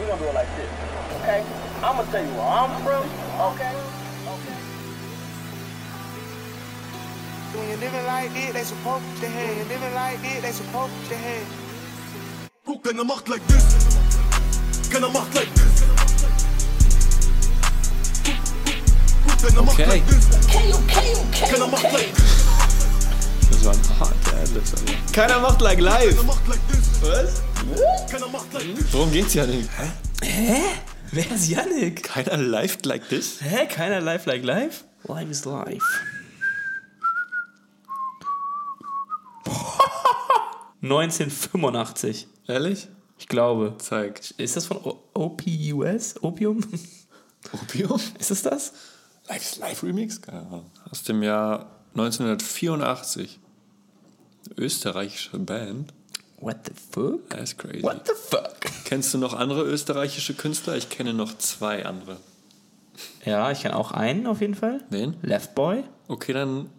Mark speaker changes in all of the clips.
Speaker 1: We're gonna do it like this, okay? I'm gonna tell you where I'm from, okay? Okay.
Speaker 2: When you're living like this, they supposed to have. You're living like this, they supposed to have.
Speaker 3: Macht like this. Keiner macht like this. Keiner macht
Speaker 4: Okay.
Speaker 3: like this.
Speaker 1: Okay,
Speaker 3: macht.
Speaker 4: Das war ein harter Adlibs, Alter. Keiner macht like live.
Speaker 3: Macht.
Speaker 4: Was? Worum geht's, Janik? Hä?
Speaker 5: Wer ist Yannick?
Speaker 4: Keiner live like this?
Speaker 5: Hä? Keiner live like live? Live is live. ...1985.
Speaker 4: Ehrlich?
Speaker 5: Ich glaube.
Speaker 4: Zeig.
Speaker 5: Ist das von O- OPUS? Opium?
Speaker 4: Opium?
Speaker 5: Ist es das?
Speaker 4: Live is Live Remix? Keine Ahnung. Aus dem Jahr 1984. Österreichische Band.
Speaker 5: What the fuck?
Speaker 4: Ist crazy.
Speaker 5: What the fuck?
Speaker 4: Kennst du noch andere österreichische Künstler? Ich kenne noch zwei andere.
Speaker 5: Ja, ich kenne auch einen auf jeden Fall.
Speaker 4: Wen?
Speaker 5: Left Boy.
Speaker 4: Okay, dann.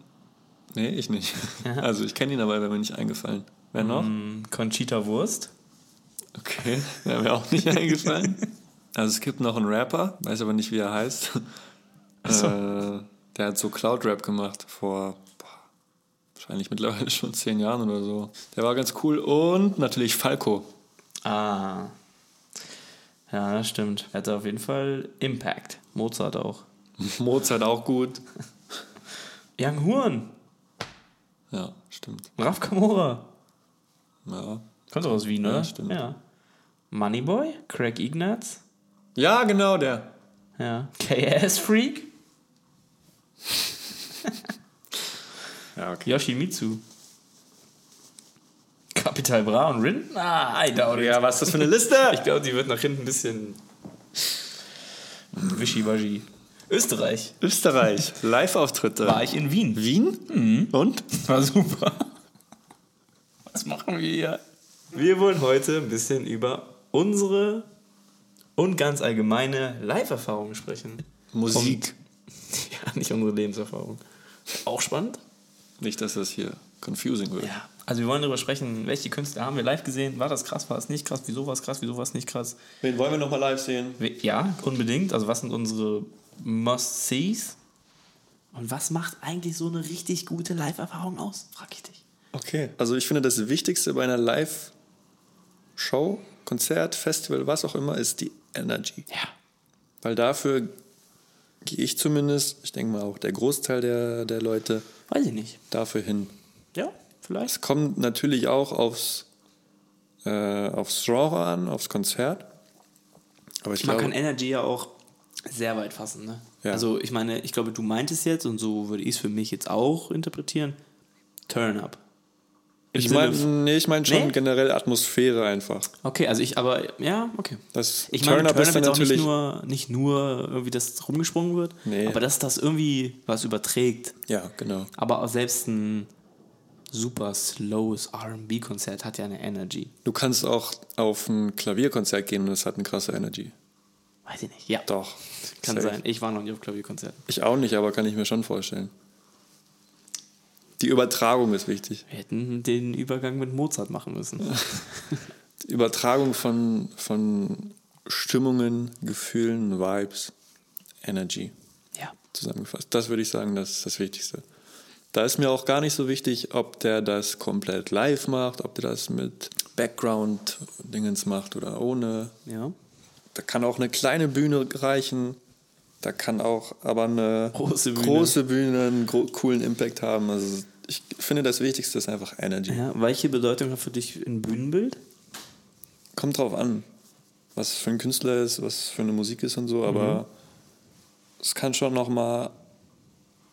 Speaker 4: Nee, ich nicht. Also ich kenne ihn, aber er wäre mir nicht eingefallen. Wer noch?
Speaker 5: Hm, Conchita Wurst.
Speaker 4: Okay, wäre mir auch nicht eingefallen. Also es gibt noch einen Rapper, weiß aber nicht, wie er heißt.
Speaker 5: so.
Speaker 4: Äh, der hat so Cloud-Rap gemacht vor wahrscheinlich mittlerweile schon zehn Jahren oder so. Der war ganz cool. Und natürlich Falco.
Speaker 5: Ah. Ja, das stimmt. Er hatte auf jeden Fall Impact. Mozart auch.
Speaker 4: Mozart auch gut.
Speaker 5: Young Horn.
Speaker 4: Ja, stimmt.
Speaker 5: Raf Kamora.
Speaker 4: Ja,
Speaker 5: Kommt doch aus Wien, oder?
Speaker 4: stimmt.
Speaker 5: Ja. Moneyboy. Craig Ignatz.
Speaker 4: ja genau der.
Speaker 5: Ja. KS Freak.
Speaker 4: Ja, okay.
Speaker 5: Yoshimitsu. Capital Bra und Rin? Ah, I doubt it.
Speaker 4: Ja, was ist das für eine Liste?
Speaker 5: Ich glaube, die wird nach hinten ein bisschen wischiwaschi. Österreich.
Speaker 4: Österreich. Live-Auftritte.
Speaker 5: War ich in Wien.
Speaker 4: Wien? Und?
Speaker 5: War super. Was machen wir hier? Wir wollen heute ein bisschen über unsere und ganz allgemeine Live-Erfahrungen sprechen.
Speaker 4: Musik.
Speaker 5: Ja, nicht unsere Lebenserfahrung. Auch spannend?
Speaker 4: Nicht, dass das hier confusing wird.
Speaker 5: Ja. Also wir wollen darüber sprechen, welche Künstler haben wir live gesehen? War das krass, war es nicht krass? Wieso war es krass, wieso war es nicht krass?
Speaker 4: Wen wollen wir nochmal live sehen?
Speaker 5: Ja, unbedingt. Also was sind unsere Must-Sees? Und was macht eigentlich so eine richtig gute Live-Erfahrung aus? Frag ich dich.
Speaker 4: Okay. Also ich finde, das Wichtigste bei einer Live-Show, Konzert, Festival, was auch immer, ist die Energy.
Speaker 5: Ja.
Speaker 4: Weil dafür gehe ich zumindest, ich denke mal auch der Großteil der, der Leute,
Speaker 5: Weiß ich nicht.
Speaker 4: dafür hin.
Speaker 5: Ja, vielleicht.
Speaker 4: Es kommt natürlich auch aufs, äh, aufs Genre an, aufs Konzert. Aber ich
Speaker 5: Man
Speaker 4: glaube,
Speaker 5: kann Energy ja auch sehr weit fassen. Ne?
Speaker 4: Ja.
Speaker 5: Also ich meine, ich glaube, du meintest jetzt, und so würde ich es für mich jetzt auch interpretieren, Turn Up.
Speaker 4: Ich meine nee, ich mein schon
Speaker 5: Nee?
Speaker 4: generell Atmosphäre einfach.
Speaker 5: Okay, also ich, aber ja, okay.
Speaker 4: Das
Speaker 5: Ich meine,
Speaker 4: Turn-Up
Speaker 5: Turn
Speaker 4: ist dann
Speaker 5: auch nicht
Speaker 4: natürlich-
Speaker 5: nur, nicht nur irgendwie, dass rumgesprungen wird,
Speaker 4: Nee.
Speaker 5: aber dass das irgendwie was überträgt.
Speaker 4: Ja, genau.
Speaker 5: Aber auch selbst ein super slowes R&B-Konzert hat ja eine Energy.
Speaker 4: Du kannst auch auf ein Klavierkonzert gehen und es hat eine krasse Energy.
Speaker 5: Weiß ich nicht. Ja,
Speaker 4: Doch.
Speaker 5: kann
Speaker 4: Safe.
Speaker 5: sein. Ich war noch nie auf Klavierkonzerten.
Speaker 4: Ich auch nicht, aber kann ich mir schon vorstellen. Die Übertragung ist wichtig.
Speaker 5: Wir hätten den Übergang mit Mozart machen müssen.
Speaker 4: Die Übertragung von, von Stimmungen, Gefühlen, Vibes, Energy
Speaker 5: ja.
Speaker 4: zusammengefasst. Das würde ich sagen, das ist das Wichtigste. Da ist mir auch gar nicht so wichtig, ob der das komplett live macht, ob der das mit Background-Dingens macht oder ohne.
Speaker 5: Ja.
Speaker 4: Da kann auch eine kleine Bühne reichen. Da kann auch aber eine
Speaker 5: Große Bühne.
Speaker 4: große Bühne einen coolen Impact haben. Also ich finde, das Wichtigste ist einfach Energy.
Speaker 5: ja. Welche Bedeutung hat für dich ein Bühnenbild?
Speaker 4: Kommt drauf an, was für ein Künstler ist, was für eine Musik ist und so, aber es kann schon noch mal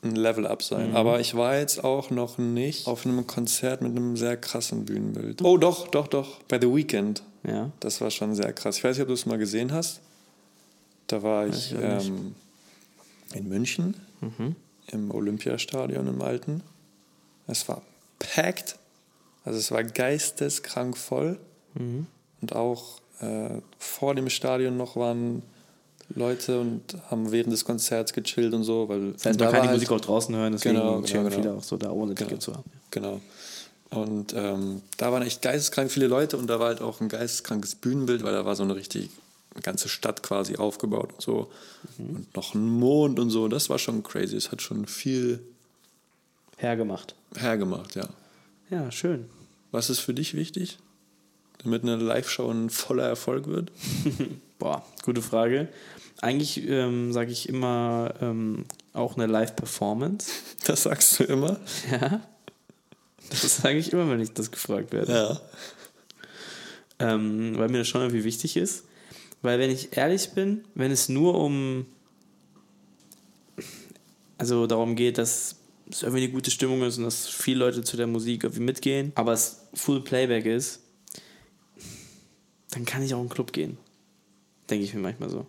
Speaker 4: ein Level up sein. Aber ich war jetzt auch noch nicht auf einem Konzert mit einem sehr krassen Bühnenbild. Oh, doch, doch, doch. Bei The Weeknd.
Speaker 5: Ja.
Speaker 4: Das war schon sehr krass. Ich weiß nicht, ob du es mal gesehen hast. Da war ich
Speaker 5: ich
Speaker 4: ähm, in München im Olympiastadion im Alten. Es war packed. Also es war geisteskrank voll. Und auch äh, vor dem Stadion noch waren Leute und haben während des Konzerts gechillt und so. Weil
Speaker 5: Das heißt,
Speaker 4: da
Speaker 5: man kann
Speaker 4: war
Speaker 5: die
Speaker 4: halt-
Speaker 5: Musik auch draußen hören, deswegen
Speaker 4: Genau, genau,
Speaker 5: chillen
Speaker 4: genau.
Speaker 5: viele auch so da, ohne Ticket zu haben.
Speaker 4: Genau. Und ähm, da waren echt geisteskrank viele Leute und da war halt auch ein geisteskrankes Bühnenbild, weil da war so eine richtig eine ganze Stadt quasi aufgebaut und so. Und noch ein Mond und so. Das war schon crazy. Es hat schon viel
Speaker 5: Hergemacht.
Speaker 4: hergemacht, ja.
Speaker 5: Ja, schön.
Speaker 4: Was ist für dich wichtig, damit eine Live-Show ein voller Erfolg wird?
Speaker 5: Boah, gute Frage. Eigentlich ähm, sage ich immer ähm, auch eine Live-Performance.
Speaker 4: Das sagst du immer.
Speaker 5: Ja. Das sage ich immer, wenn ich das gefragt werde.
Speaker 4: Ja.
Speaker 5: ähm, weil mir das schon irgendwie wichtig ist. Weil wenn ich ehrlich bin, wenn es nur um also darum geht, dass es irgendwie eine gute Stimmung ist und dass viele Leute zu der Musik irgendwie mitgehen, aber es Full Playback ist, dann kann ich auch in einen Club gehen. Denke ich mir manchmal so.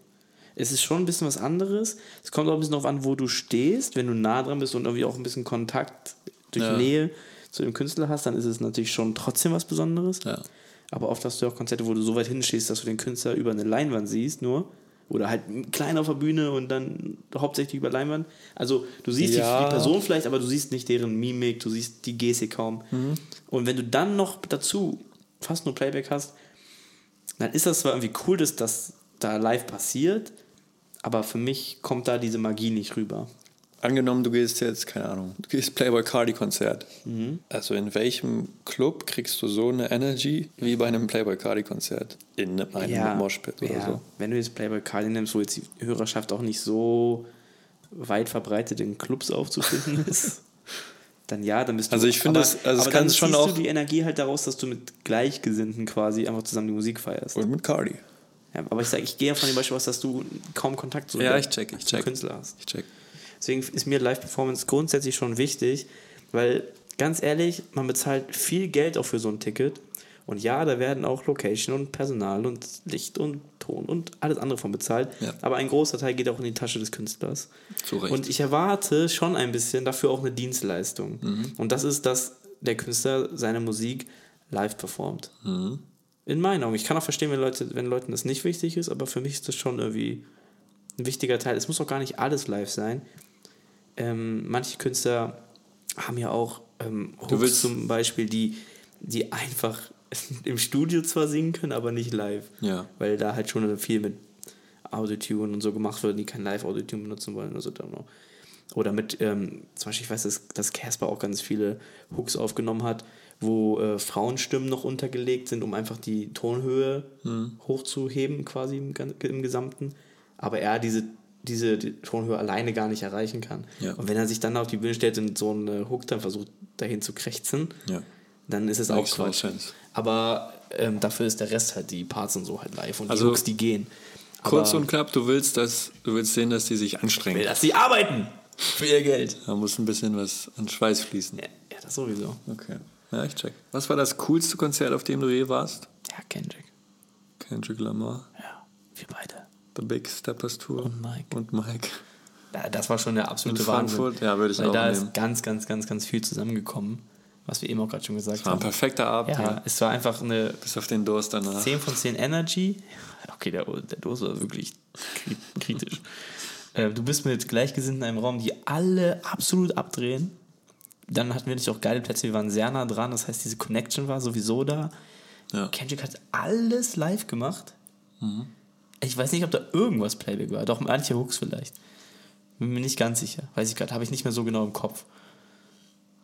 Speaker 5: Es ist schon ein bisschen was anderes. Es kommt auch ein bisschen darauf an, wo du stehst. Wenn du nah dran bist und irgendwie auch ein bisschen Kontakt durch
Speaker 4: Ja.
Speaker 5: Nähe zu dem Künstler hast, dann ist es natürlich schon trotzdem was Besonderes.
Speaker 4: Ja.
Speaker 5: Aber oft hast du auch Konzerte, wo du so weit hinstehst, dass du den Künstler über eine Leinwand siehst, nur. Oder halt klein auf der Bühne und dann hauptsächlich über Leinwand. Also du siehst
Speaker 4: Ja.
Speaker 5: die, die Person vielleicht, aber du siehst nicht deren Mimik, du siehst die Gestik kaum. Und wenn du dann noch dazu fast nur Playback hast, dann ist das zwar irgendwie cool, dass das da live passiert, aber für mich kommt da diese Magie nicht rüber.
Speaker 4: Angenommen, du gehst jetzt, keine Ahnung, du gehst Playboy Cardi Konzert.
Speaker 5: Mhm.
Speaker 4: Also in welchem Club kriegst du so eine Energy wie bei einem Playboy Cardi Konzert? In einem Moshpit oder
Speaker 5: ja.
Speaker 4: so.
Speaker 5: Wenn du jetzt Playboy Cardi nimmst, wo jetzt die Hörerschaft auch nicht so weit verbreitet in Clubs aufzufinden ist, dann ja, dann bist du.
Speaker 4: Also ich finde es- also
Speaker 5: aber dann
Speaker 4: schon
Speaker 5: ziehst
Speaker 4: auch-
Speaker 5: du die Energie halt daraus, dass du mit Gleichgesinnten quasi einfach zusammen die Musik feierst.
Speaker 4: Und mit Cardi.
Speaker 5: Ja, aber ich sage, ich gehe ja von dem Beispiel aus, dass du kaum Kontakt zu
Speaker 4: Ja, ich check, ich check.
Speaker 5: Künstler hast.
Speaker 4: Ich check.
Speaker 5: Deswegen ist mir Live-Performance grundsätzlich schon wichtig, weil ganz ehrlich, man bezahlt viel Geld auch für so ein Ticket. Und ja, da werden auch Location und Personal und Licht und Ton und alles andere von bezahlt.
Speaker 4: Ja.
Speaker 5: Aber ein großer Teil geht auch in die Tasche des Künstlers.
Speaker 4: Zu Recht.
Speaker 5: Und ich erwarte schon ein bisschen dafür auch eine Dienstleistung.
Speaker 4: Mhm.
Speaker 5: Und das ist, dass der Künstler seine Musik live performt.
Speaker 4: Mhm.
Speaker 5: In meinen Augen. Ich kann auch verstehen, wenn, Leute, wenn Leuten das nicht wichtig ist, aber für mich ist das schon irgendwie ein wichtiger Teil. Es muss auch gar nicht alles live sein. Ähm, manche Künstler haben ja auch ähm, Hooks
Speaker 4: willst-
Speaker 5: zum Beispiel, die, die einfach im Studio zwar singen können, aber nicht live.
Speaker 4: Ja.
Speaker 5: Weil da halt schon viel mit Autotune und so gemacht wird, die kein Live-Autotune benutzen wollen oder so. Oder mit, ähm, zum Beispiel, ich weiß, dass, dass Casper auch ganz viele Hooks aufgenommen hat, wo äh, Frauenstimmen noch untergelegt sind, um einfach die Tonhöhe
Speaker 4: Mhm.
Speaker 5: hochzuheben, quasi im, im Gesamten. Aber er diese, diese die Tonhöhe alleine gar nicht erreichen kann.
Speaker 4: Ja.
Speaker 5: Und wenn er sich dann auf die Bühne stellt und so einen Hook dann versucht, dahin zu krächzen,
Speaker 4: Ja.
Speaker 5: dann ist es auch
Speaker 4: Makes
Speaker 5: Quatsch. Aber ähm, dafür ist der Rest halt, die Parts und so halt live und
Speaker 4: Also,
Speaker 5: die Hooks, die gehen.
Speaker 4: Kurz
Speaker 5: Aber
Speaker 4: und knapp, du willst, dass, du willst sehen, dass die sich anstrengen.
Speaker 5: will, dass sie arbeiten für ihr Geld.
Speaker 4: Da muss ein bisschen was an Schweiß fließen.
Speaker 5: Ja, ja, das sowieso.
Speaker 4: Okay. Ja, ich check. Was war das coolste Konzert, auf dem du je warst?
Speaker 5: Ja, Kendrick.
Speaker 4: Kendrick Lamar,
Speaker 5: Ja, wir beide.
Speaker 4: The Big Steppers Tour
Speaker 5: Und Mike.
Speaker 4: Und Mike.
Speaker 5: Ja, Das war schon der absolute
Speaker 4: In
Speaker 5: Wahnsinn.
Speaker 4: Frankfurt? Ja, würde ich
Speaker 5: Weil
Speaker 4: auch
Speaker 5: da
Speaker 4: nehmen.
Speaker 5: ist ganz, ganz, ganz, ganz viel zusammengekommen, was wir eben auch gerade schon gesagt
Speaker 4: War ein
Speaker 5: haben.
Speaker 4: perfekter Abend.
Speaker 5: Ja,
Speaker 4: Ja.
Speaker 5: es war einfach eine
Speaker 4: Bis auf den Durst danach.
Speaker 5: 10 von 10 Energy. Okay, der, der Dose war wirklich kri- kritisch. Äh, du bist mit Gleichgesinnten in einem Raum, die alle absolut abdrehen. Dann hatten wir natürlich auch geile Plätze, wir waren sehr nah dran, das heißt, diese Connection war sowieso da.
Speaker 4: Ja.
Speaker 5: Kendrick hat alles live gemacht.
Speaker 4: Mhm.
Speaker 5: Ich weiß nicht, ob da irgendwas Playback war. Doch manche Hooks vielleicht. Bin mir nicht ganz sicher. Weiß ich gerade, habe ich nicht mehr so genau im Kopf.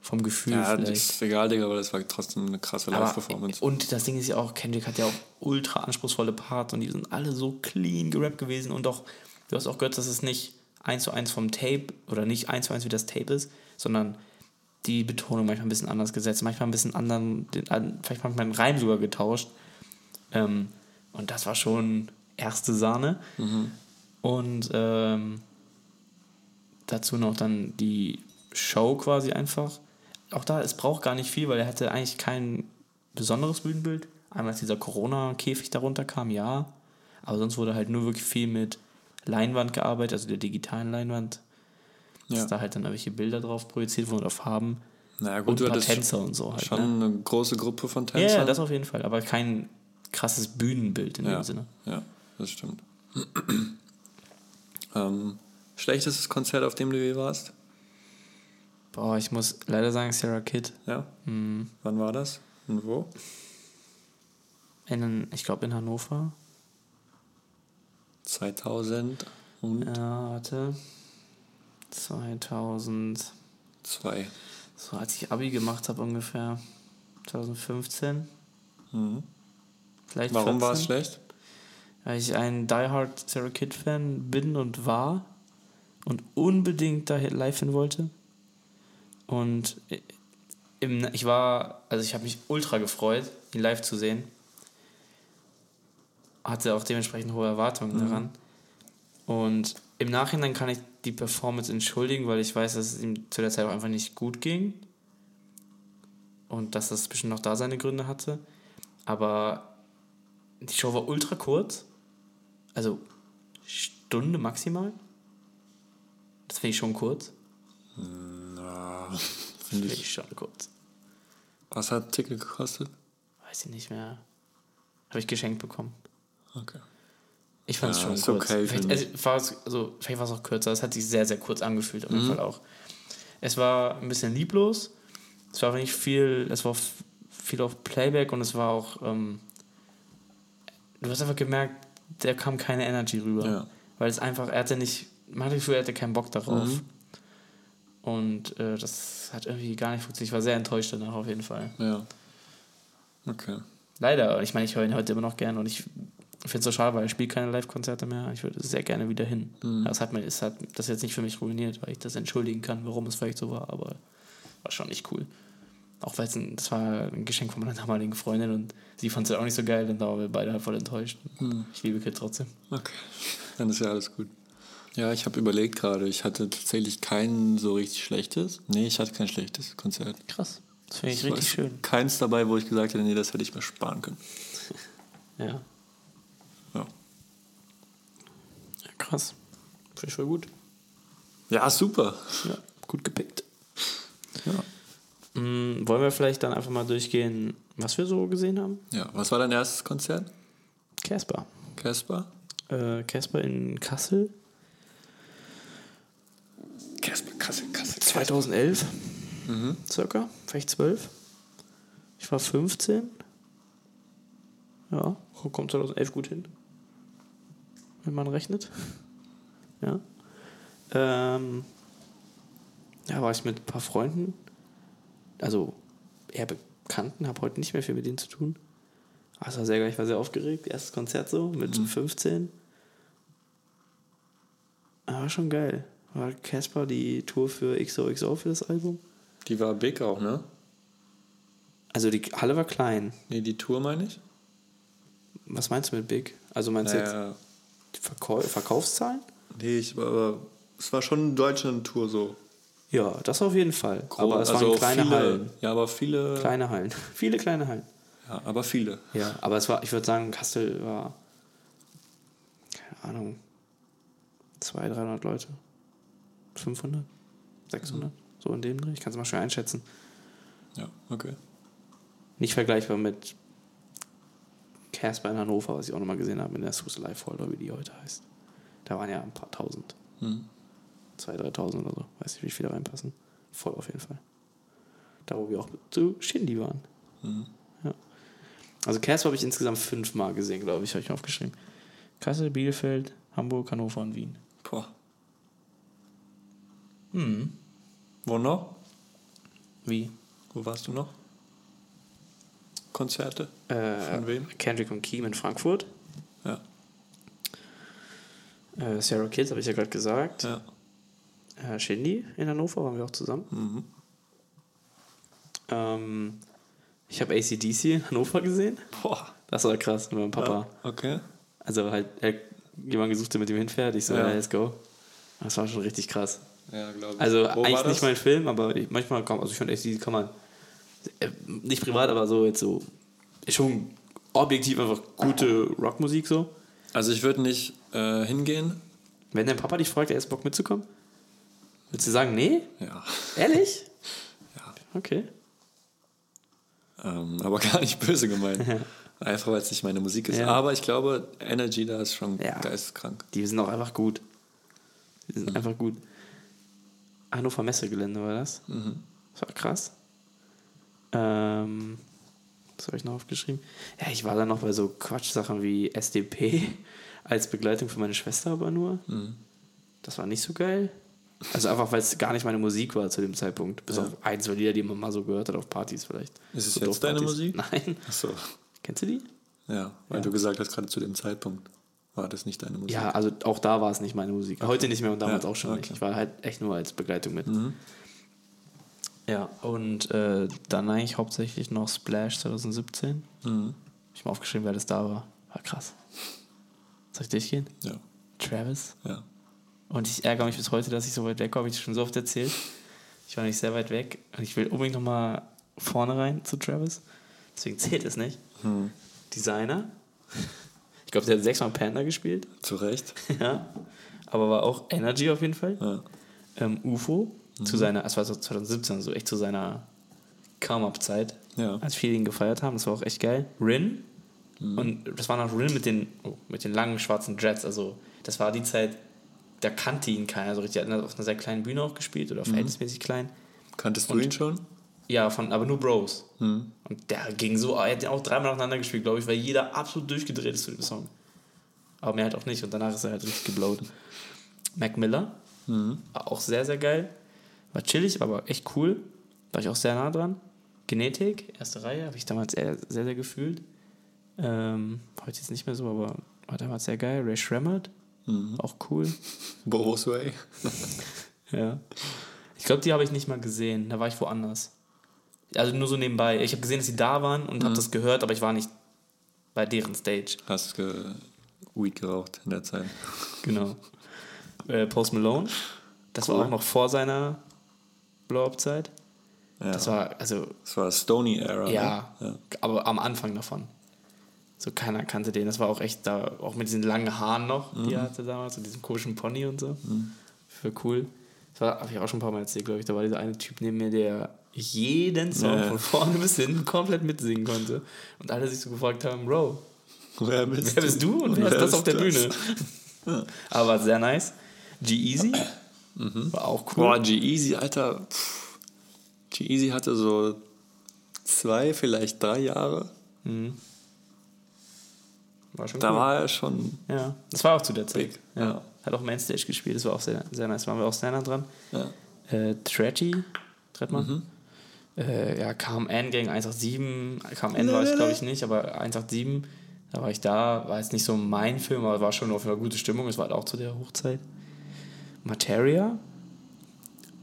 Speaker 5: Vom Gefühl
Speaker 4: Ja, das
Speaker 5: vielleicht.
Speaker 4: ist egal, Digga, aber das war trotzdem eine krasse Live-Performance.
Speaker 5: Und das Ding ist ja auch, Kendrick hat ja auch ultra anspruchsvolle Parts und die sind alle so clean gerappt gewesen und auch, du hast auch gehört, dass es nicht eins zu eins vom Tape oder nicht eins zu eins wie das Tape ist, sondern die Betonung manchmal ein bisschen anders gesetzt, manchmal ein bisschen anderen, den, vielleicht manchmal einen Reim sogar getauscht. Ähm, und das war schon erste Sahne. Und ähm, dazu noch dann die Show quasi einfach. Auch da, es braucht gar nicht viel, weil er hatte eigentlich kein besonderes Bühnenbild. Einmal, als dieser Corona-Käfig darunter kam, ja. Aber sonst wurde halt nur wirklich viel mit Leinwand gearbeitet, also der digitalen Leinwand. Dass
Speaker 4: Ja.
Speaker 5: da halt dann irgendwelche Bilder drauf projiziert wurden oder Farben.
Speaker 4: Na
Speaker 5: und
Speaker 4: gut, du
Speaker 5: paar
Speaker 4: hattest
Speaker 5: Tänzer und so halt.
Speaker 4: schon
Speaker 5: Ne?
Speaker 4: eine große Gruppe von
Speaker 5: Ja,
Speaker 4: Tänzern.
Speaker 5: ja, das auf jeden Fall. Aber kein krasses Bühnenbild in
Speaker 4: ja.
Speaker 5: dem Sinne.
Speaker 4: Ja, das stimmt. ähm, schlechtestes Konzert, auf dem du je warst?
Speaker 5: Boah, ich muss leider sagen, Sarah Kidd.
Speaker 4: Ja?
Speaker 5: Mhm.
Speaker 4: Wann war das? Und wo?
Speaker 5: In, ich glaube in Hannover.
Speaker 4: 2000 und
Speaker 5: Ja, warte. 2000.
Speaker 4: zwei.
Speaker 5: So, als ich Abi gemacht habe ungefähr. 2015. Vielleicht
Speaker 4: Mhm. Warum war es
Speaker 5: 14,
Speaker 4: schlecht?
Speaker 5: Weil ich ein Die Hard Sarah Kid Fan bin und war und unbedingt da live hin wollte. Und im, ich war, also ich habe mich ultra gefreut, ihn live zu sehen. Hatte auch dementsprechend hohe Erwartungen daran. Und im Nachhinein kann ich die Performance entschuldigen, weil ich weiß, dass es ihm zu der Zeit auch einfach nicht gut ging. Und dass das bestimmt noch da seine Gründe hatte. Aber die Show war ultra kurz. Also Stunde maximal. Das finde ich schon kurz.
Speaker 4: Na, finde ich.
Speaker 5: ich schon kurz.
Speaker 4: Was hat Ticket gekostet?
Speaker 5: Weiß ich nicht mehr. Habe ich geschenkt bekommen.
Speaker 4: Okay.
Speaker 5: Ich fand es
Speaker 4: Ja,
Speaker 5: schon
Speaker 4: ist
Speaker 5: kurz.
Speaker 4: okay,
Speaker 5: vielleicht, also, war es, also, vielleicht war es auch kürzer. Es hat sich sehr, sehr kurz angefühlt, auf jeden
Speaker 4: Mhm.
Speaker 5: Fall auch. Es war ein bisschen lieblos. Es war nicht viel, es war viel auf Playback und es war auch, ähm, du hast einfach gemerkt, der kam keine Energy rüber.
Speaker 4: Ja.
Speaker 5: Weil es einfach, er hatte nicht, man hatte Gefühl, er hatte keinen Bock darauf.
Speaker 4: Mhm.
Speaker 5: Und äh, das hat irgendwie gar nicht funktioniert. Ich war sehr enttäuscht danach auf jeden Fall.
Speaker 4: Ja. Okay.
Speaker 5: Leider. Ich meine, ich höre ihn heute immer noch gern und ich finde es so schade, weil er spielt keine Live-Konzerte mehr. Ich würde sehr gerne wieder hin. Das hat mir das hat das jetzt nicht für mich ruiniert, weil ich das entschuldigen kann, warum es vielleicht so war, aber war schon nicht cool. Auch weil es ein, das war ein Geschenk von meiner damaligen Freundin und sie fand es auch nicht so geil und da waren wir beide halt voll enttäuscht. Ich liebe Kid trotzdem.
Speaker 4: Okay. Dann ist ja alles gut. Ja, ich habe überlegt gerade, ich hatte tatsächlich kein so richtig schlechtes. Nee, ich hatte kein schlechtes Konzert.
Speaker 5: Krass. Das finde ich
Speaker 4: Es
Speaker 5: richtig schön.
Speaker 4: Keins dabei, wo ich gesagt hätte, nee, das hätte ich mir sparen können.
Speaker 5: Ja.
Speaker 4: Ja.
Speaker 5: ja krass. Finde ich voll gut.
Speaker 4: Ja, super.
Speaker 5: Ja, gut gepickt.
Speaker 4: Ja.
Speaker 5: Mm, wollen wir vielleicht dann einfach mal durchgehen, was wir so gesehen haben?
Speaker 4: ja. Was war dein erstes Konzert?
Speaker 5: Casper.
Speaker 4: Casper?
Speaker 5: Äh, Casper in Kassel.
Speaker 4: Casper, Kassel, Kassel.
Speaker 5: 2011. Circa. Vielleicht 12. Ich war 15. Ja, kommt 2011 gut hin. Wenn man rechnet. Ja. Ähm, ja, war ich mit ein paar Freunden. Also eher Bekannten, habe heute nicht mehr viel mit denen zu tun. Aber es war sehr geil, ich war sehr aufgeregt. Erstes Konzert so mit 15. Aber war schon geil. War Casper die Tour für XOXO für das Album?
Speaker 4: Die war big auch, ne?
Speaker 5: Also die Halle war klein.
Speaker 4: Nee, die Tour meine ich?
Speaker 5: Was meinst du mit Big? Also meinst du jetzt
Speaker 4: Naja,
Speaker 5: die Verkau Verkaufszahlen?
Speaker 4: nee, ich war, aber es war schon eine Deutschland-Tour so.
Speaker 5: Ja, das auf jeden Fall. aber es
Speaker 4: also
Speaker 5: waren kleine
Speaker 4: viele,
Speaker 5: Hallen.
Speaker 4: Ja, aber viele.
Speaker 5: Kleine Hallen. Viele kleine Hallen.
Speaker 4: Ja, aber viele.
Speaker 5: Ja, aber es war, ich würde sagen, Kastel war, keine Ahnung, 200, 300 Leute. 500? 600? So in dem Dreh. Ich kann es mal schwer einschätzen.
Speaker 4: Ja, okay.
Speaker 5: Nicht vergleichbar mit Casper in Hannover, was ich auch nochmal gesehen habe, in der Swiss Life Hall, wie die heute heißt. Da waren ja ein paar tausend.
Speaker 4: Hm.
Speaker 5: 2.000, 3.000 oder so. Weiß nicht, wie viele reinpassen. Voll auf jeden Fall. Da, wo wir auch zu Shindy waren. Ja. Also Casper habe ich insgesamt fünfmal gesehen, glaube ich, habe ich mir aufgeschrieben. Kassel, Bielefeld, Hamburg, Hannover und Wien.
Speaker 4: Boah.
Speaker 5: Hm.
Speaker 4: Wo noch?
Speaker 5: Wie?
Speaker 4: Wo warst du noch? Konzerte?
Speaker 5: Äh,
Speaker 4: Von wem?
Speaker 5: Kendrick und Keem in Frankfurt.
Speaker 4: Ja.
Speaker 5: Äh, Sarah Kids, habe ich ja gerade gesagt.
Speaker 4: Ja.
Speaker 5: Äh, Shindy in Hannover waren wir auch zusammen.
Speaker 4: Mhm.
Speaker 5: Ähm, ich habe ACDC in Hannover gesehen.
Speaker 4: Boah.
Speaker 5: Das war krass mit meinem Papa.
Speaker 4: Ja, okay.
Speaker 5: Also halt, er hat jemanden gesucht, der mit ihm hinfährt. Ich so,
Speaker 4: Ja.
Speaker 5: let's go. Das war schon richtig krass.
Speaker 4: Ja, glaube ich.
Speaker 5: Also
Speaker 4: Wo
Speaker 5: eigentlich nicht mein Film, aber ich, manchmal kann also ich finde ACDC kann man, äh, nicht privat, aber so jetzt so, schon objektiv einfach gute Rockmusik so.
Speaker 4: Also ich würde nicht äh, hingehen.
Speaker 5: Wenn dein Papa dich fragt, er ist Bock mitzukommen, würdest du sagen, nee?
Speaker 4: Ja.
Speaker 5: Ehrlich?
Speaker 4: Ja.
Speaker 5: Okay.
Speaker 4: Ähm, aber gar nicht böse gemeint. Einfach weil es nicht meine Musik ist.
Speaker 5: Ja.
Speaker 4: Aber ich glaube, Energy da ist schon
Speaker 5: Ja.
Speaker 4: geisteskrank.
Speaker 5: Die sind auch einfach gut. Die sind einfach gut. Hannover Messegelände war das. Das war krass. Ähm, was habe ich noch aufgeschrieben? Ja, ich war dann noch bei so Quatschsachen wie SDP. als Begleitung für meine Schwester aber nur.
Speaker 4: Mhm.
Speaker 5: Das war nicht so geil. Also einfach, weil es gar nicht meine Musik war zu dem Zeitpunkt. Bis
Speaker 4: Ja.
Speaker 5: auf ein, zwei Lieder, die man mal so gehört hat auf Partys vielleicht.
Speaker 4: Ist es
Speaker 5: So
Speaker 4: jetzt deine. Musik?
Speaker 5: Nein.
Speaker 4: Achso.
Speaker 5: Kennst du die?
Speaker 4: Ja, weil
Speaker 5: Ja.
Speaker 4: du gesagt hast, gerade zu dem Zeitpunkt war das nicht deine Musik.
Speaker 5: Ja, also auch da war es nicht meine Musik. Heute nicht mehr und damals
Speaker 4: Ja,
Speaker 5: auch schon nicht.
Speaker 4: okay. Mhm.
Speaker 5: Ich war halt echt nur als Begleitung mit. Ja, und äh, dann eigentlich hauptsächlich noch Splash 2017.
Speaker 4: Mhm.
Speaker 5: Ich habe mal aufgeschrieben, wer das da war. War krass. Soll ich durchgehen?
Speaker 4: Ja,
Speaker 5: Travis.
Speaker 4: ja.
Speaker 5: Und ich ärgere mich bis heute, dass ich so weit weg war, habe ich schon so oft erzählt. Ich war nicht sehr weit weg und ich will unbedingt nochmal vorne rein zu Travis. Deswegen zählt es nicht.
Speaker 4: Hm.
Speaker 5: Designer. Ich glaube, der hat sechsmal Panda gespielt.
Speaker 4: Zu Recht.
Speaker 5: ja. Aber war auch Energy auf jeden Fall.
Speaker 4: Ja.
Speaker 5: Ähm, UFO. Zu seiner, es war so 2017, so echt zu seiner Come-Up-Zeit.
Speaker 4: Ja.
Speaker 5: Als viele ihn gefeiert haben. Das war auch echt geil. Rin. Und das war noch Rin mit den, oh, mit den langen schwarzen Dreads. Also, das war die Zeit, da kannte ihn keiner so richtig. Er hat auf einer sehr kleinen Bühne auch gespielt oder verhältnismäßig klein.
Speaker 4: Kanntest du
Speaker 5: Und-
Speaker 4: ihn schon?
Speaker 5: Ja, von, aber nur Bros. Und der ging so, er hat den auch dreimal nacheinander gespielt, glaube ich, weil jeder absolut durchgedreht ist zu dem Song. Aber mehr halt auch nicht und danach ist er halt richtig geblowt. Mac Miller, war auch sehr, sehr geil. War chillig, aber echt cool. War ich auch sehr nah dran. Genetik, erste Reihe, habe ich damals eher, sehr, sehr gefühlt. Ähm, heute jetzt nicht mehr so, aber war damals sehr geil. Ray Shremmerd, auch cool.
Speaker 4: Boris Way.
Speaker 5: Ja. Ich glaube, die habe ich nicht mal gesehen. Da war ich woanders. Also nur so nebenbei. Ich habe gesehen, dass sie da waren und habe das gehört, aber ich war nicht bei deren Stage.
Speaker 4: Hast ge Weed geraucht in der Zeit.
Speaker 5: Genau. Äh, Post Malone. Das war
Speaker 4: Cool.
Speaker 5: auch noch vor seiner Blow-Up-Zeit.
Speaker 4: Ja.
Speaker 5: Das war, also,
Speaker 4: das war Stony Era.
Speaker 5: ja,
Speaker 4: Ne? ja.
Speaker 5: aber am Anfang davon. So keiner kannte den. Das war auch echt da, auch mit diesen langen Haaren noch, die er hatte damals, und diesem komischen Pony und so. Für cool. Das war, habe ich auch schon ein paar Mal erzählt, glaube ich. Da war dieser eine Typ neben mir, der jeden Song
Speaker 4: Ja.
Speaker 5: von vorne bis hinten komplett mitsingen konnte. Und alle sich so gefragt haben, Bro,
Speaker 4: Wer bist,
Speaker 5: wer bist du und wer, ist das auf der
Speaker 4: das?
Speaker 5: Bühne? Aber war sehr nice. G-Easy war auch cool.
Speaker 4: Boah, G-Easy, Alter. G-Easy hatte so zwei, vielleicht drei Jahre.
Speaker 5: War schon
Speaker 4: Da
Speaker 5: cool.
Speaker 4: war er schon.
Speaker 5: Ja, das war auch zu der Zeit.
Speaker 4: Big,
Speaker 5: Ja.
Speaker 4: ja.
Speaker 5: Hat auch Mainstage gespielt, das war auch sehr, sehr nice. Waren wir auch sehr nah dran.
Speaker 4: Ja.
Speaker 5: Äh, Tretty, Trettmann.
Speaker 4: Mhm.
Speaker 5: Äh, ja, KMN Gang 187. KMN war ich, glaube ich, nicht, aber 187, da war ich da. War jetzt nicht so mein Film, aber war schon auf eine gute Stimmung. Es war halt auch zu der Hochzeit. Materia,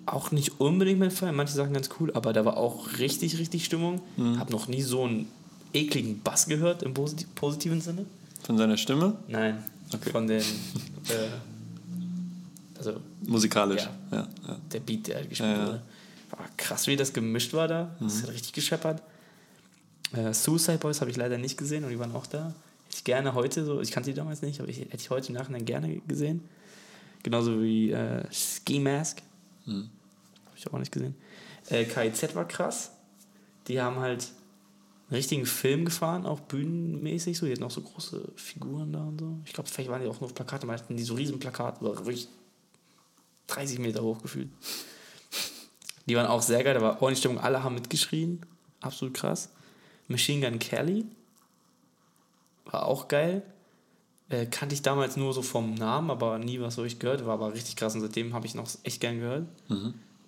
Speaker 5: auch nicht unbedingt mein Fall. Manche Sachen ganz cool, aber da war auch richtig, richtig Stimmung.
Speaker 4: Mhm.
Speaker 5: Hab noch nie so einen ekligen Bass gehört im posit positiven Sinne.
Speaker 4: Von seiner Stimme?
Speaker 5: Nein,
Speaker 4: Okay.
Speaker 5: von den. Äh, also
Speaker 4: Musikalisch.
Speaker 5: Ja.
Speaker 4: Ja. Ja,
Speaker 5: der Beat, der halt gespielt wurde. War krass, wie das gemischt war da. Das hat richtig gescheppert. Äh, Suicide Boys habe ich leider nicht gesehen und die waren auch da. Hätte ich gerne heute so, ich kannte die damals nicht, aber ich, hätte ich heute im Nachhinein gerne gesehen. Genauso wie äh, Ski Mask. Habe ich auch nicht gesehen. Äh, KIZ war krass. Die haben halt einen richtigen Film gefahren, auch bühnenmäßig. So. Die hatten auch so große Figuren da und so. Ich glaube, vielleicht waren die auch nur auf Plakate, aber hatten die so riesen Plakate, aber wirklich 30 Meter hoch gefühlt. Die waren auch sehr geil, da war ordentlich Stimmung, alle haben mitgeschrien. Absolut krass. Machine Gun Kelly war auch geil. Äh, kannte ich damals nur so vom Namen, aber nie was so ich gehört. War aber richtig krass und seitdem habe ich noch echt gern gehört.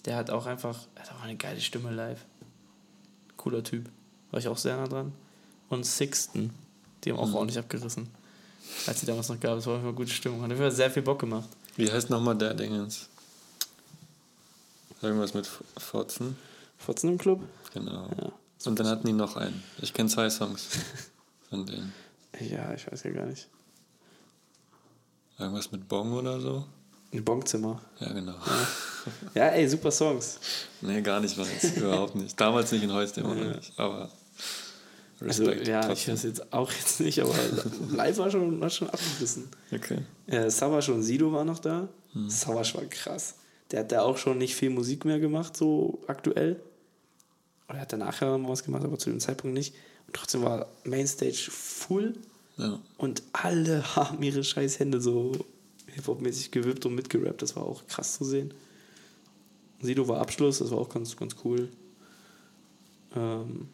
Speaker 5: Der hat auch einfach, hat auch eine geile Stimme live. Cooler Typ. War ich auch sehr nah dran. Und Sixten, die haben auch ordentlich abgerissen. Als sie damals noch gab, es war immer gute Stimmung. Hat auf jeden Fall sehr viel Bock gemacht.
Speaker 4: Wie heißt nochmal der Dingens? Irgendwas mit Fotzen?
Speaker 5: Fotzen im Club?
Speaker 4: Genau.
Speaker 5: Ja.
Speaker 4: Und dann hatten die noch einen. Ich kenne zwei Songs von denen.
Speaker 5: Ja, ich weiß ja gar nicht.
Speaker 4: Irgendwas mit Bong oder so?
Speaker 5: Ein Bonkzimmer.
Speaker 4: Ja, genau.
Speaker 5: Ja, ey, super Songs.
Speaker 4: Nee, gar nicht weiß. Überhaupt nicht. Damals nicht und heute immer
Speaker 5: Ja.
Speaker 4: nicht. Aber
Speaker 5: Also,
Speaker 4: Respekt.
Speaker 5: ja, ich
Speaker 4: trotzdem.
Speaker 5: höre es jetzt auch jetzt nicht, aber live war schon, war schon abgerissen.
Speaker 4: Okay.
Speaker 5: Äh, Savage und Sido war noch da. Savage war krass. Der hat da auch schon nicht viel Musik mehr gemacht, so aktuell. Oder hat danach ja mal was gemacht, aber zu dem Zeitpunkt nicht. Und trotzdem war Mainstage full
Speaker 4: Ja.
Speaker 5: und alle haben ihre scheiß Hände so Hip-Hop-mäßig gewippt und mitgerappt. Das war auch krass zu sehen. Sido war Abschluss, das war auch ganz, ganz cool. Ähm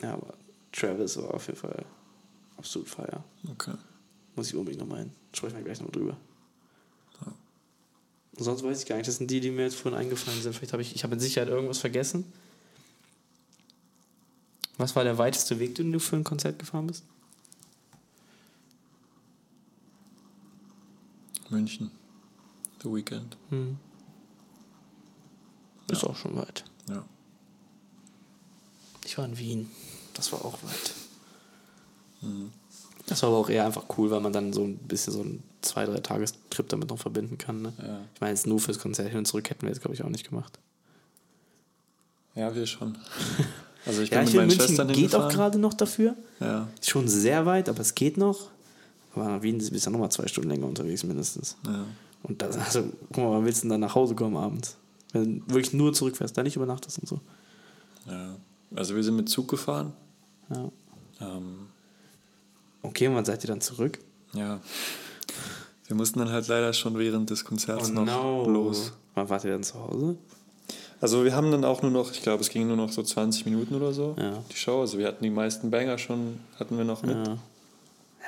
Speaker 5: ja, aber Travis war auf jeden Fall absolut feier.
Speaker 4: Okay.
Speaker 5: Muss ich unbedingt nochmal hin. Sprechen wir gleich noch drüber. Sonst weiß ich gar nicht. Das sind die, die mir jetzt vorhin eingefallen sind. Vielleicht habe ich, ich habe mit Sicherheit irgendwas vergessen. Was war der weiteste Weg, den du für ein Konzert gefahren bist?
Speaker 4: München. The Weekend.
Speaker 5: Ist auch schon weit.
Speaker 4: Ja.
Speaker 5: Ich war in Wien. Das war auch weit. Das war aber auch eher einfach cool, weil man dann so ein bisschen so einen zwei, drei Tagestrip damit noch verbinden kann. Ne?
Speaker 4: Ja.
Speaker 5: Ich meine, jetzt nur fürs Konzert hin und zurück hätten wir jetzt, glaube ich, auch nicht gemacht.
Speaker 4: Ja, wir schon. Also ich bin
Speaker 5: Ja,
Speaker 4: mit
Speaker 5: ich finde,
Speaker 4: meinen
Speaker 5: München
Speaker 4: Schwestern
Speaker 5: geht
Speaker 4: hingefahren.
Speaker 5: auch gerade noch dafür.
Speaker 4: Ja,
Speaker 5: schon sehr weit, aber es geht noch. Aber nach Wien bist du ja nochmal zwei Stunden länger unterwegs mindestens.
Speaker 4: ja.
Speaker 5: Und das, also, guck mal, wann willst du denn dann nach Hause kommen abends? Wenn du wirklich nur zurückfährst, da nicht übernachtest und so.
Speaker 4: ja. Also wir sind mit Zug gefahren.
Speaker 5: Ja.
Speaker 4: Ähm,
Speaker 5: Okay, und wann seid ihr dann zurück?
Speaker 4: ja. Wir mussten dann halt leider schon während des Konzerts
Speaker 5: Oh
Speaker 4: noch los.
Speaker 5: Wann wart ihr dann zu Hause?
Speaker 4: Also wir haben dann auch nur noch, ich glaube, es ging nur noch so 20 Minuten oder so,
Speaker 5: Ja.
Speaker 4: die Show. Also wir hatten die meisten Banger schon, hatten wir noch mit.
Speaker 5: Ja.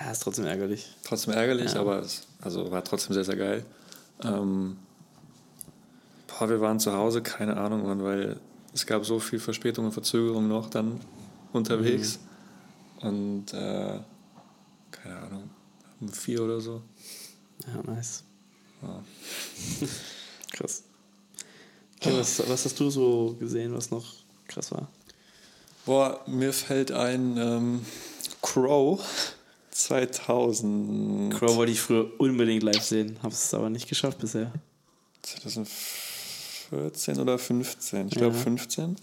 Speaker 5: Ja, ist trotzdem ärgerlich.
Speaker 4: Trotzdem ärgerlich,
Speaker 5: Ja.
Speaker 4: aber es also war trotzdem sehr, sehr geil. Ähm, boah, wir waren zu Hause, keine Ahnung wann, weil es gab so viel Verspätung und Verzögerung noch dann unterwegs.
Speaker 5: Mhm.
Speaker 4: Und äh, keine Ahnung, um vier oder so.
Speaker 5: Ja, nice.
Speaker 4: Ja.
Speaker 5: Krass. Okay, was, was hast du so gesehen, was noch krass war?
Speaker 4: Boah, mir fällt ein ähm, Crow 2000.
Speaker 5: Crow wollte ich früher unbedingt live sehen, habe es aber nicht geschafft bisher.
Speaker 4: 2014 oder 15, ich glaube
Speaker 5: Ja.
Speaker 4: 15.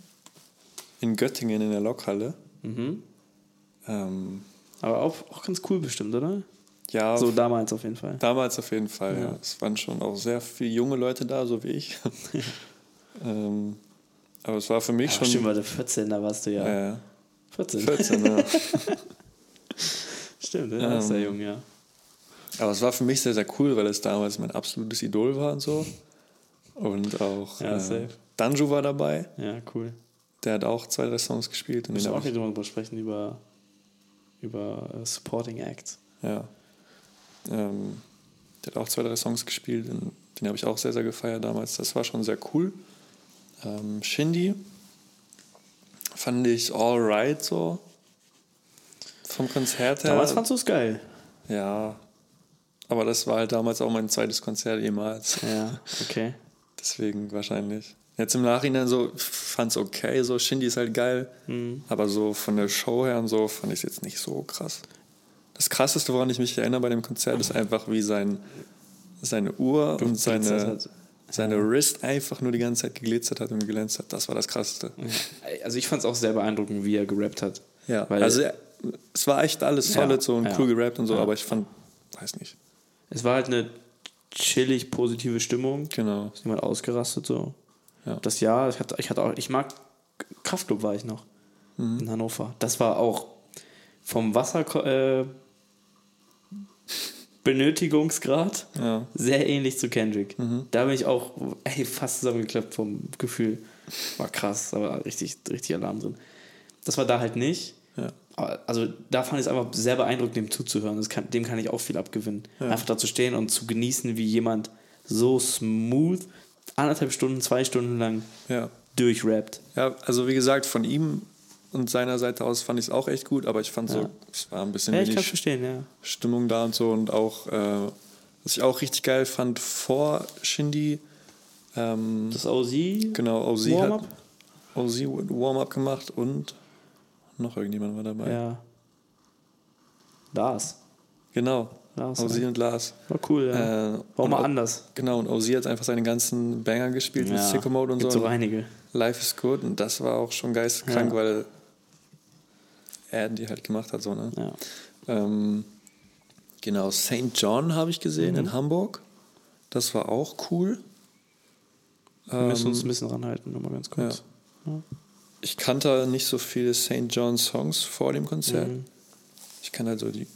Speaker 4: In Göttingen in der Lokhalle.
Speaker 5: Mhm.
Speaker 4: Ähm,
Speaker 5: Aber auch, auch ganz cool bestimmt, oder?
Speaker 4: ja,
Speaker 5: So damals auf jeden Fall.
Speaker 4: damals auf jeden Fall. Ja.
Speaker 5: Ja.
Speaker 4: Es waren schon auch sehr viele junge Leute da, so wie ich. ähm, aber es war für mich
Speaker 5: Ja,
Speaker 4: schon.
Speaker 5: stimmt, du 14, da warst du ja.
Speaker 4: äh,
Speaker 5: 14.
Speaker 4: 14, ja.
Speaker 5: Stimmt, ja, ist sehr
Speaker 4: Ähm,
Speaker 5: jung, ja.
Speaker 4: Aber es war für mich sehr, sehr cool, weil es damals mein absolutes Idol war und so. Und auch
Speaker 5: Ja,
Speaker 4: äh. Danju war dabei.
Speaker 5: Ja, cool.
Speaker 4: Der hat auch zwei, drei Songs gespielt. Und
Speaker 5: Wir müssen auch nicht drüber sprechen, über, über äh, Supporting Acts.
Speaker 4: ja. Ähm, der hat auch zwei, drei Songs gespielt. Und den habe ich auch sehr, sehr gefeiert damals. Das war schon sehr cool. Ähm, Shindy fand ich alright so. Vom Konzert her.
Speaker 5: Damals fandst du es geil.
Speaker 4: ja. Aber das war halt damals auch mein zweites Konzert jemals.
Speaker 5: Ja, okay.
Speaker 4: Deswegen wahrscheinlich. Jetzt im Nachhinein so fand's okay, so Shindy ist halt geil,
Speaker 5: Mhm.
Speaker 4: aber so von der Show her und so fand ich es jetzt nicht so krass. Das krasseste, woran ich mich erinnere bei dem Konzert, ist einfach wie sein, seine Uhr und seine, seine Wrist einfach nur die ganze Zeit geglitzert hat und geglänzt hat. Das war das krasseste.
Speaker 5: Also ich fand es auch sehr beeindruckend, wie er gerappt hat.
Speaker 4: Ja,
Speaker 5: Weil
Speaker 4: also er- es war echt alles
Speaker 5: Ja,
Speaker 4: solid so und
Speaker 5: ja.
Speaker 4: cool gerappt und so,
Speaker 5: Ja.
Speaker 4: aber ich fand, weiß nicht.
Speaker 5: es war halt eine chillig positive Stimmung.
Speaker 4: Genau.
Speaker 5: Ist jemand ausgerastet so.
Speaker 4: Ja.
Speaker 5: Das Jahr, ich hatte, ich hatte auch, ich mag Kraftclub war ich noch
Speaker 4: Mhm.
Speaker 5: in Hannover. Das war auch vom Wasser äh, Benötigungsgrad
Speaker 4: Ja.
Speaker 5: sehr ähnlich zu Kendrick.
Speaker 4: Mhm.
Speaker 5: Da bin ich auch ey, fast zusammengeklappt vom Gefühl. War krass, war richtig, richtig Alarm drin. Das war da halt nicht.
Speaker 4: Ja.
Speaker 5: Also da fand ich es einfach sehr beeindruckend, dem zuzuhören. Kann, dem kann ich auch viel abgewinnen. Einfach da zu stehen und zu genießen, wie jemand so smooth anderthalb Stunden, zwei Stunden lang
Speaker 4: Ja.
Speaker 5: durchrappt.
Speaker 4: Ja, also wie gesagt, von ihm und seiner Seite aus fand ich es auch echt gut, aber ich fand so,
Speaker 5: Ja.
Speaker 4: es war ein bisschen
Speaker 5: Ja, ich kann
Speaker 4: wenig
Speaker 5: verstehen, ja.
Speaker 4: Stimmung da und so und auch, äh, was ich auch richtig geil fand vor Shindy, ähm,
Speaker 5: Das OZ
Speaker 4: genau, OZ hat? OZ Warm-up gemacht und noch irgendjemand war dabei.
Speaker 5: Ja. Lars.
Speaker 4: Genau,
Speaker 5: Lars,
Speaker 4: OZ
Speaker 5: ja.
Speaker 4: und Lars.
Speaker 5: War cool, ja.
Speaker 4: Äh,
Speaker 5: War mal anders.
Speaker 4: Genau, und OZ hat einfach seine ganzen Banger gespielt mit
Speaker 5: Ja,
Speaker 4: Sicko Mode und
Speaker 5: gibt
Speaker 4: so.
Speaker 5: so einige.
Speaker 4: Life is good und das war auch schon geisteskrank,
Speaker 5: Ja.
Speaker 4: weil er die halt gemacht hat, so, ne?
Speaker 5: Ja.
Speaker 4: Ähm, genau, St. John habe ich gesehen
Speaker 5: Mhm.
Speaker 4: in Hamburg. Das war auch cool.
Speaker 5: Wir müssen uns
Speaker 4: Ähm,
Speaker 5: ein bisschen ranhalten, nochmal ganz kurz.
Speaker 4: Ich kannte nicht so viele St. John Songs vor dem Konzert.
Speaker 5: Mhm.
Speaker 4: Ich kannte halt so die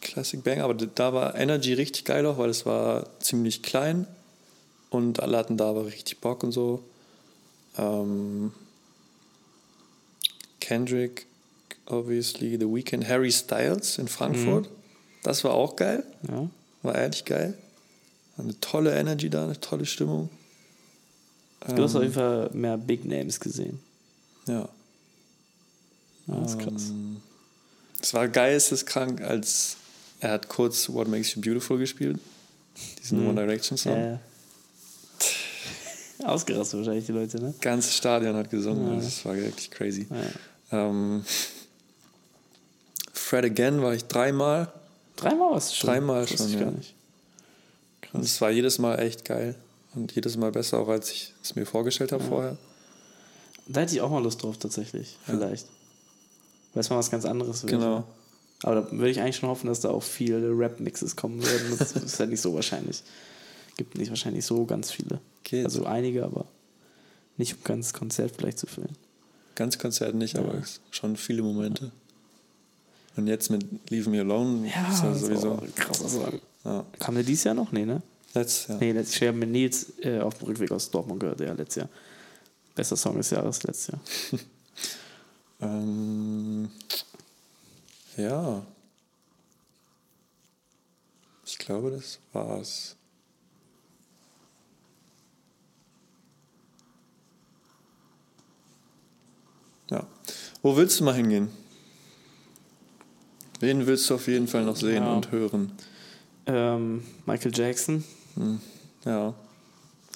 Speaker 4: Classic Bang, aber da war Energy richtig geil auch, weil es war ziemlich klein und alle hatten da aber richtig Bock und so. Ähm, Kendrick, obviously, The Weeknd, Harry Styles in Frankfurt. Das war auch geil.
Speaker 5: Ja.
Speaker 4: War ehrlich geil. Eine tolle Energy da, eine tolle Stimmung.
Speaker 5: Du hast auf jeden Fall mehr Big Names gesehen.
Speaker 4: Ja.
Speaker 5: Ja, das ist krass.
Speaker 4: Es war geisteskrank, als er hat kurz What Makes You Beautiful gespielt. Diesen One Direction Song.
Speaker 5: Ja. Ausgerastet wahrscheinlich die Leute, ne?
Speaker 4: ganze Stadion hat gesungen. Das war wirklich crazy. Ähm, Fred Again war ich dreimal.
Speaker 5: Dreimal warst du schon.
Speaker 4: Dreimal schon,
Speaker 5: ich
Speaker 4: ja.
Speaker 5: gar nicht.
Speaker 4: Und es war jedes Mal echt geil. Und jedes Mal besser, auch als ich es mir vorgestellt habe vorher.
Speaker 5: Da hätte ich auch mal Lust drauf, tatsächlich. Vielleicht. Weil es mal was ganz anderes wird.
Speaker 4: Genau.
Speaker 5: Aber da würde ich eigentlich schon hoffen, dass da auch viele Rap-Mixes kommen würden. Das ist ja nicht so wahrscheinlich. Gibt nicht wahrscheinlich so ganz viele.
Speaker 4: Geht.
Speaker 5: Also einige, aber nicht um ganz Konzert vielleicht zu füllen.
Speaker 4: Ganz Konzert nicht, aber es- schon viele Momente. Und jetzt mit Leave Me Alone ist ja
Speaker 5: ist
Speaker 4: sowieso.
Speaker 5: auch ein krasser Song.
Speaker 4: Ja.
Speaker 5: Kam der dieses Jahr noch? Nee, ne?
Speaker 4: Let's, ja.
Speaker 5: Nee, letztes Jahr mit Nils äh, auf dem Rückweg aus Dortmund gehört, ja, letztes Jahr. Bester Song des Jahres, letztes Jahr.
Speaker 4: Ähm, ja. Ich glaube, das war's. Ja. Wo willst du mal hingehen? Wen willst du auf jeden Fall noch sehen
Speaker 5: Ja.
Speaker 4: und hören?
Speaker 5: Ähm, Michael Jackson,
Speaker 4: Ja.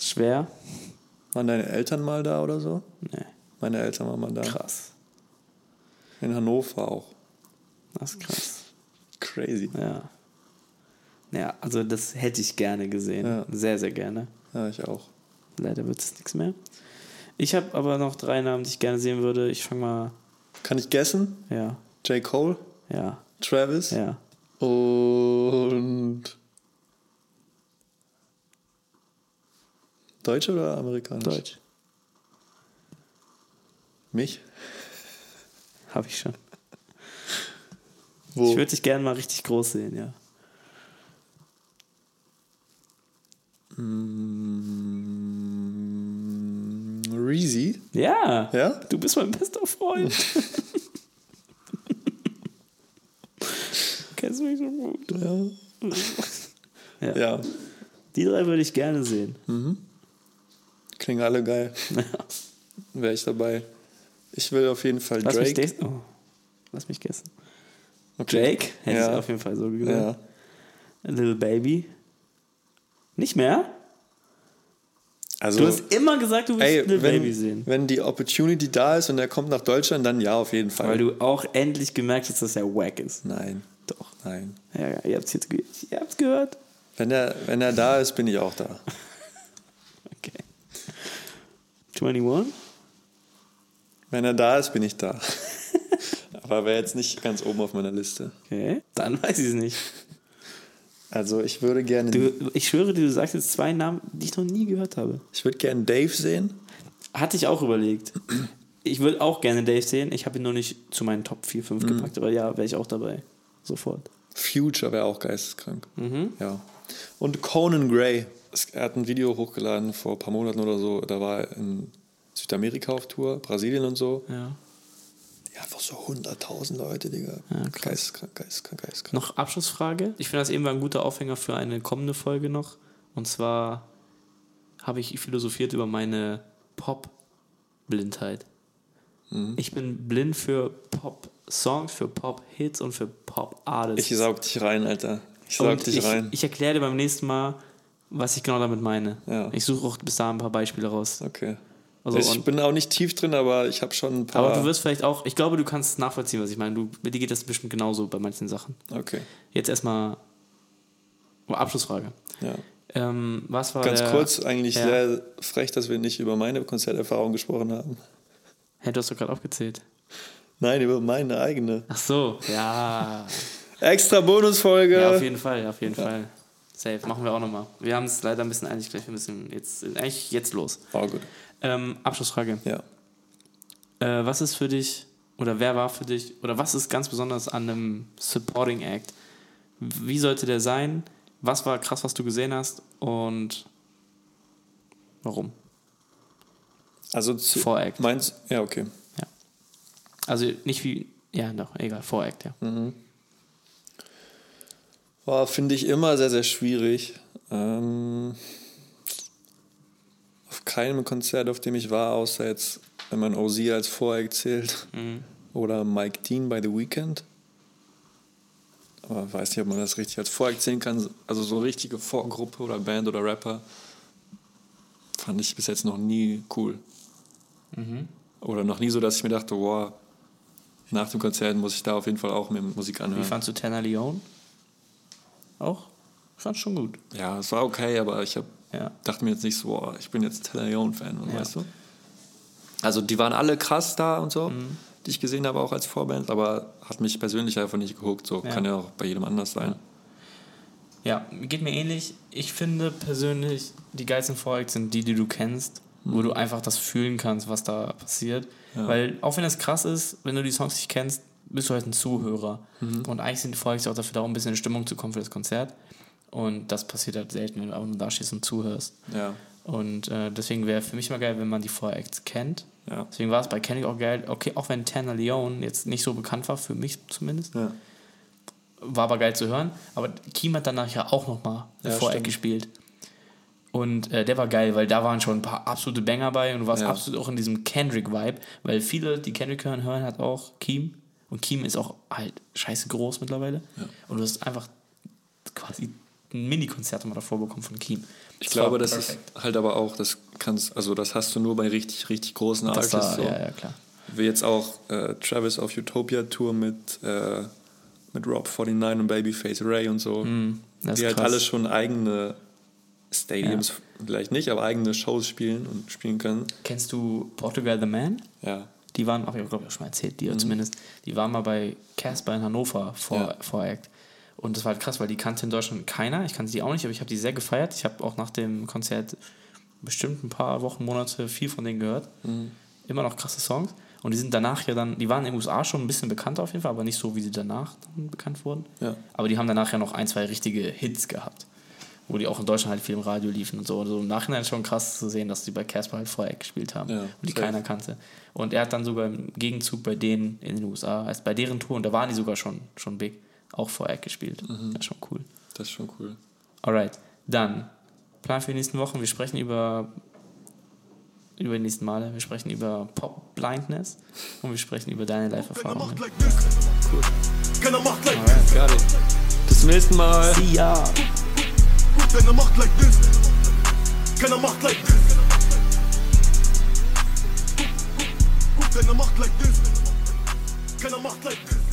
Speaker 5: schwer.
Speaker 4: Waren deine Eltern mal da oder so?
Speaker 5: Nee,
Speaker 4: Meine Eltern waren mal da.
Speaker 5: krass.
Speaker 4: In Hannover auch.
Speaker 5: Das ist krass.
Speaker 4: Crazy.
Speaker 5: Ja. Ja, also das hätte ich gerne gesehen.
Speaker 4: Ja.
Speaker 5: Sehr, sehr gerne.
Speaker 4: Ja, ich auch.
Speaker 5: Leider wird es nichts mehr. Ich habe aber noch drei Namen, die ich gerne sehen würde. Ich fange mal.
Speaker 4: Kann ich guessen?
Speaker 5: Ja,
Speaker 4: J. Cole,
Speaker 5: ja,
Speaker 4: Travis
Speaker 5: ja.
Speaker 4: und Deutsch oder amerikanisch?
Speaker 5: Deutsch.
Speaker 4: Mich?
Speaker 5: Habe ich schon.
Speaker 4: Wo?
Speaker 5: Ich würde dich gerne mal richtig groß sehen, ja.
Speaker 4: Mm, Reezy?
Speaker 5: Ja.
Speaker 4: Ja?
Speaker 5: Du bist mein bester Freund. Kennst mich so gut.
Speaker 4: Ja.
Speaker 5: Ja.
Speaker 4: Ja.
Speaker 5: Die drei würde ich gerne sehen.
Speaker 4: Klingen alle geil. Wäre ich dabei. Ich will auf jeden Fall
Speaker 5: Lass mich
Speaker 4: Drake.
Speaker 5: des- oh. Lass mich guessen.
Speaker 4: Okay.
Speaker 5: Jake hätte
Speaker 4: Ja.
Speaker 5: ich auf jeden Fall so gesagt.
Speaker 4: Ja.
Speaker 5: Little Baby. Nicht mehr?
Speaker 4: Also,
Speaker 5: Du hast immer gesagt, du willst
Speaker 4: ey,
Speaker 5: Little
Speaker 4: wenn,
Speaker 5: Baby sehen.
Speaker 4: wenn die Opportunity da ist und er kommt nach Deutschland, dann ja, auf jeden Fall.
Speaker 5: Weil du auch endlich gemerkt hast, dass er wack ist.
Speaker 4: Nein.
Speaker 5: Doch.
Speaker 4: Nein.
Speaker 5: Ja, ja, ihr ihr habt's gehört.
Speaker 4: Wenn er, wenn er da ist, bin ich auch da.
Speaker 5: Okay. 21?
Speaker 4: Wenn er da ist, bin ich da. Aber wäre jetzt nicht ganz oben auf meiner Liste.
Speaker 5: Okay. Dann weiß ich es nicht.
Speaker 4: Also ich würde gerne,
Speaker 5: Du, ich schwöre dir, du sagst jetzt zwei Namen, die ich noch nie gehört habe.
Speaker 4: ich würde gerne Dave sehen.
Speaker 5: Hatte ich auch überlegt. Ich würde auch gerne Dave sehen. Ich habe ihn nur nicht zu meinen Top 4, 5
Speaker 4: Mhm.
Speaker 5: gepackt, aber ja, wäre ich auch dabei. Sofort.
Speaker 4: Future wäre auch geisteskrank.
Speaker 5: Mhm.
Speaker 4: Ja. Und Conan Gray. Er hat ein Video hochgeladen vor ein paar Monaten oder so. Da war er in Südamerika auf Tour, Brasilien und so.
Speaker 5: Ja.
Speaker 4: Ja, einfach so 100.000 Leute, Digga.
Speaker 5: Ja,
Speaker 4: geisteskrank, geisteskrank, geisteskrank.
Speaker 5: Noch Abschlussfrage. Ich finde das eben war ein guter Aufhänger für eine kommende Folge noch. Und zwar habe ich philosophiert über meine Pop-Blindheit.
Speaker 4: Mhm.
Speaker 5: Ich bin blind für Pop-Songs, für Pop-Hits und für Pop-Artists.
Speaker 4: Ich saug dich rein, Alter. Ich saug
Speaker 5: Und
Speaker 4: dich
Speaker 5: ich,
Speaker 4: rein.
Speaker 5: Ich erkläre dir beim nächsten Mal, was ich genau damit meine.
Speaker 4: Ja.
Speaker 5: Ich suche auch bis dahin ein paar Beispiele raus.
Speaker 4: okay.
Speaker 5: Also,
Speaker 4: ich
Speaker 5: und-
Speaker 4: bin auch nicht tief drin, aber ich habe schon ein paar.
Speaker 5: Aber du wirst vielleicht auch, ich glaube, du kannst nachvollziehen, was ich meine. Du, dir geht das bestimmt genauso bei manchen Sachen.
Speaker 4: okay.
Speaker 5: Jetzt erstmal Abschlussfrage.
Speaker 4: Ja.
Speaker 5: Ähm, was war
Speaker 4: Ganz
Speaker 5: der,
Speaker 4: kurz, eigentlich
Speaker 5: ja.
Speaker 4: sehr frech, dass wir nicht über meine Konzerterfahrung gesprochen haben.
Speaker 5: Hey, du hast doch gerade aufgezählt.
Speaker 4: Nein, über meine eigene.
Speaker 5: Ach so, ja.
Speaker 4: Extra Bonusfolge.
Speaker 5: Ja, auf jeden Fall, auf jeden Fall. Safe, machen wir auch nochmal. Wir haben es leider ein bisschen eilig gleich. Wir müssen jetzt, eigentlich jetzt los.
Speaker 4: Oh, gut.
Speaker 5: Ähm, Abschlussfrage.
Speaker 4: Ja.
Speaker 5: Äh, was ist für dich, oder wer war für dich, oder was ist ganz besonders an einem Supporting Act? Wie sollte der sein? Was war krass, was du gesehen hast? Und warum?
Speaker 4: Also zu,
Speaker 5: Voract.
Speaker 4: Meinst Ja, okay.
Speaker 5: Also nicht wie, ja, doch, egal, Voract, ja.
Speaker 4: Oh, Finde ich immer sehr, sehr schwierig. Ähm, auf keinem Konzert, auf dem ich war, außer jetzt, wenn man OZ als Voreck zählt, oder Mike Dean bei The Weeknd. Aber ich weiß nicht, ob man das richtig als Voreck zählen kann. Also so richtige Vorgruppe oder Band oder Rapper fand ich bis jetzt noch nie cool. Oder noch nie so, dass ich mir dachte, wow, nach dem Konzert muss ich da auf jeden Fall auch mehr Musik
Speaker 5: Wie
Speaker 4: anhören.
Speaker 5: fandst du Tanner Leon? Auch? Ich fand's schon gut.
Speaker 4: Ja, es war okay, aber ich hab,
Speaker 5: Ja.
Speaker 4: dachte mir jetzt nicht so, boah, ich bin jetzt Teleon-Fan,
Speaker 5: Ja.
Speaker 4: weißt du? Also die waren alle krass da und so,
Speaker 5: Mhm.
Speaker 4: die ich gesehen habe, auch als Vorband, aber hat mich persönlich einfach nicht gehuckt. So
Speaker 5: Ja.
Speaker 4: kann ja auch bei jedem anders sein.
Speaker 5: Ja, geht mir ähnlich. Ich finde persönlich, die geilsten Voracts sind die, die du kennst, wo du einfach das fühlen kannst, was da passiert. Weil auch wenn das krass ist, wenn du die Songs nicht kennst, bist du halt ein Zuhörer. Und eigentlich sind die Voracts auch dafür da, um ein bisschen in Stimmung zu kommen für das Konzert. Und das passiert halt selten, wenn du einfach nur da stehst und zuhörst.
Speaker 4: Ja,
Speaker 5: Und äh, deswegen wäre für mich mal geil, wenn man die Voracts kennt.
Speaker 4: ja,
Speaker 5: Deswegen war es bei Kendrick auch geil. Okay, auch wenn Tanner Leon jetzt nicht so bekannt war, für mich zumindest.
Speaker 4: ja.
Speaker 5: War aber geil zu hören. Aber Kim hat danach ja auch nochmal
Speaker 4: Ja,
Speaker 5: Voreck
Speaker 4: stimmt.
Speaker 5: gespielt. Und äh, der war geil, weil da waren schon ein paar absolute Banger bei und du warst
Speaker 4: Ja.
Speaker 5: absolut auch in diesem Kendrick-Vibe, weil viele, die Kendrick hören, hören halt auch Kim. Und Kim ist auch halt scheiße groß mittlerweile. Und du hast einfach quasi ein Mini-Konzert mal davor bekommen von Kim.
Speaker 4: Ich
Speaker 5: Das
Speaker 4: glaube, das
Speaker 5: perfekt.
Speaker 4: ist halt aber auch, das kannst, also das hast du nur bei richtig, richtig großen Artists.
Speaker 5: war,
Speaker 4: so.
Speaker 5: ja, ja, klar.
Speaker 4: Wie jetzt auch äh, Travis auf Utopia Tour mit, äh, mit Rob 49 und Babyface Ray und so.
Speaker 5: Das
Speaker 4: die halt
Speaker 5: krass.
Speaker 4: alle schon eigene Stadiums, vielleicht nicht, aber eigene Shows spielen und spielen können.
Speaker 5: Kennst du Portugal the Man?
Speaker 4: Ja.
Speaker 5: Die waren, ach, ich glaube, ich habe schon mal erzählt, die zumindest, die waren mal bei Casper in Hannover vor,
Speaker 4: Ja.
Speaker 5: vor Act. Und das war halt krass, weil die kannte in Deutschland keiner. Ich kannte die auch nicht, aber ich habe die sehr gefeiert. Ich habe auch nach dem Konzert bestimmt ein paar Wochen, Monate viel von denen gehört. Immer noch krasse Songs. Und die sind danach ja dann, die waren in den USA schon ein bisschen bekannter auf jeden Fall, aber nicht so, wie sie danach bekannt wurden.
Speaker 4: Ja.
Speaker 5: Aber die haben danach ja noch ein, zwei richtige Hits gehabt. Wo die auch in Deutschland halt viel im Radio liefen und so. Also im Nachhinein schon krass zu sehen, dass die bei Casper halt Vorher gespielt haben
Speaker 4: Ja,
Speaker 5: und die
Speaker 4: safe.
Speaker 5: keiner kannte. Und er hat dann sogar im Gegenzug bei denen in den USA, als bei deren Tour, und da waren die sogar schon, schon big, auch Vorher gespielt.
Speaker 4: Mhm.
Speaker 5: Das ist schon cool.
Speaker 4: Das ist schon cool.
Speaker 5: Alright, dann Plan für die nächsten Wochen. Wir sprechen über über die nächsten Male. Wir sprechen über Pop Blindness und wir sprechen über deine Live-Erfahrungen.
Speaker 3: macht like this. Keiner macht like this.
Speaker 4: Got it. Bis zum nächsten Mal.
Speaker 5: See ya!
Speaker 3: Keiner macht like this. Keiner macht like this. Keiner macht like this. Keiner macht like this.